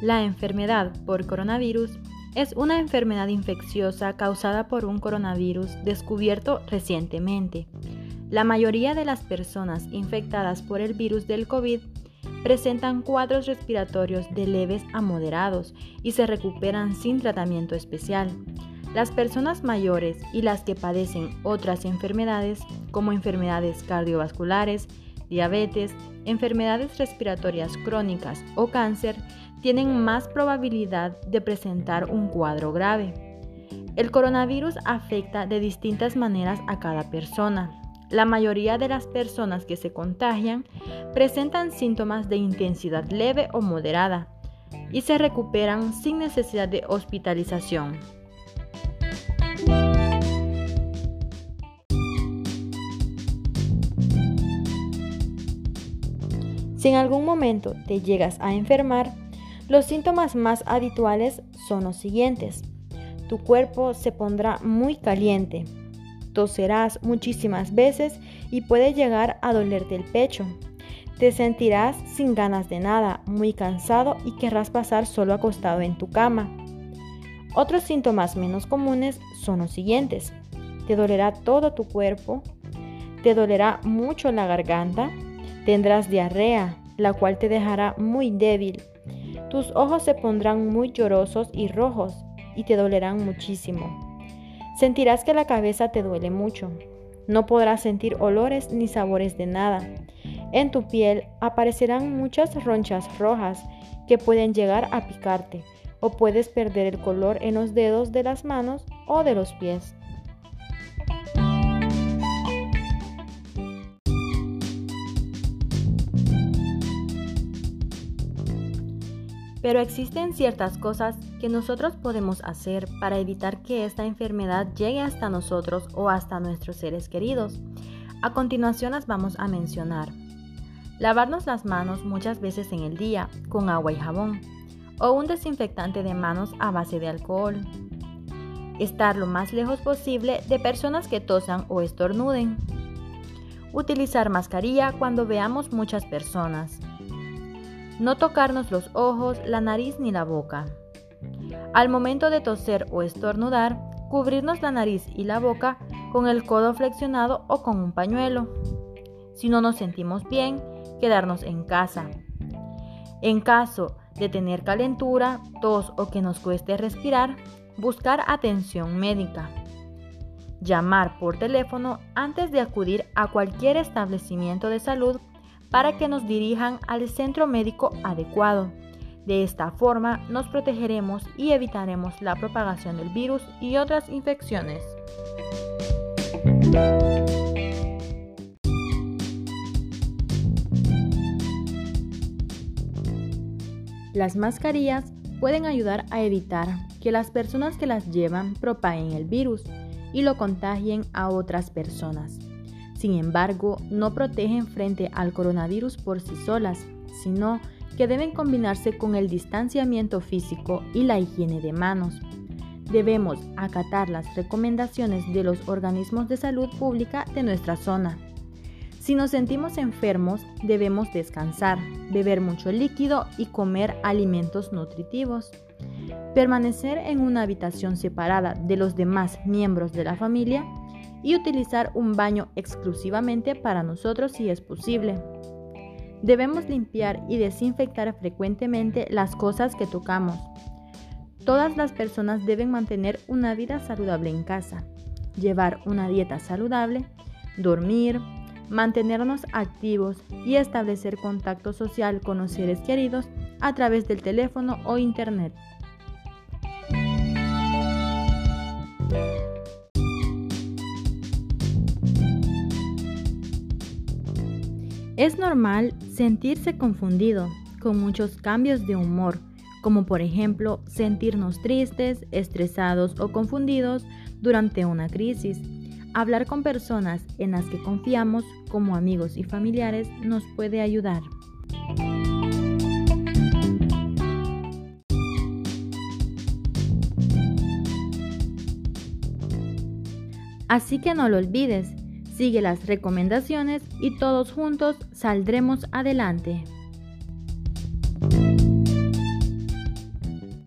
La enfermedad por coronavirus es una enfermedad infecciosa causada por un coronavirus descubierto recientemente. La mayoría de las personas infectadas por el virus del COVID presentan cuadros respiratorios de leves a moderados y se recuperan sin tratamiento especial. Las personas mayores y las que padecen otras enfermedades como enfermedades cardiovasculares, diabetes, enfermedades respiratorias crónicas o cáncer tienen más probabilidad de presentar un cuadro grave. El coronavirus afecta de distintas maneras a cada persona. La mayoría de las personas que se contagian presentan síntomas de intensidad leve o moderada y se recuperan sin necesidad de hospitalización. Si en algún momento te llegas a enfermar, los síntomas más habituales son los siguientes. Tu cuerpo se pondrá muy caliente, toserás muchísimas veces y puede llegar a dolerte el pecho. Te sentirás sin ganas de nada, muy cansado y querrás pasar solo acostado en tu cama. Otros síntomas menos comunes son los siguientes. Te dolerá todo tu cuerpo, te dolerá mucho la garganta, tendrás diarrea, la cual te dejará muy débil. Tus ojos se pondrán muy llorosos y rojos y te dolerán muchísimo. Sentirás que la cabeza te duele mucho. No podrás sentir olores ni sabores de nada. En tu piel aparecerán muchas ronchas rojas que pueden llegar a picarte o puedes perder el color en los dedos de las manos o de los pies. Pero existen ciertas cosas que nosotros podemos hacer para evitar que esta enfermedad llegue hasta nosotros o hasta nuestros seres queridos. A continuación las vamos a mencionar. Lavarnos las manos muchas veces en el día con agua y jabón o un desinfectante de manos a base de alcohol. Estar lo más lejos posible de personas que tosan o estornuden. Utilizar mascarilla cuando veamos muchas personas. No tocarnos los ojos, la nariz ni la boca. Al momento de toser o estornudar, cubrirnos la nariz y la boca con el codo flexionado o con un pañuelo. Si no nos sentimos bien, quedarnos en casa. En caso de tener calentura, tos o que nos cueste respirar, buscar atención médica. Llamar por teléfono antes de acudir a cualquier establecimiento de salud para que nos dirijan al centro médico adecuado. De esta forma nos protegeremos y evitaremos la propagación del virus y otras infecciones. Las mascarillas pueden ayudar a evitar que las personas que las llevan propaguen el virus y lo contagien a otras personas. Sin embargo, no protegen frente al coronavirus por sí solas, sino que deben combinarse con el distanciamiento físico y la higiene de manos. Debemos acatar las recomendaciones de los organismos de salud pública de nuestra zona. Si nos sentimos enfermos, debemos descansar, beber mucho líquido y comer alimentos nutritivos. Permanecer en una habitación separada de los demás miembros de la familia y utilizar un baño exclusivamente para nosotros si es posible. Debemos limpiar y desinfectar frecuentemente las cosas que tocamos. Todas las personas deben mantener una vida saludable en casa, llevar una dieta saludable, dormir, mantenernos activos y establecer contacto social con los seres queridos a través del teléfono o internet. Es normal sentirse confundido con muchos cambios de humor, como por ejemplo sentirnos tristes, estresados o confundidos durante una crisis. Hablar con personas en las que confiamos, como amigos y familiares, nos puede ayudar. Así que no lo olvides, Sigue las recomendaciones y todos juntos saldremos adelante.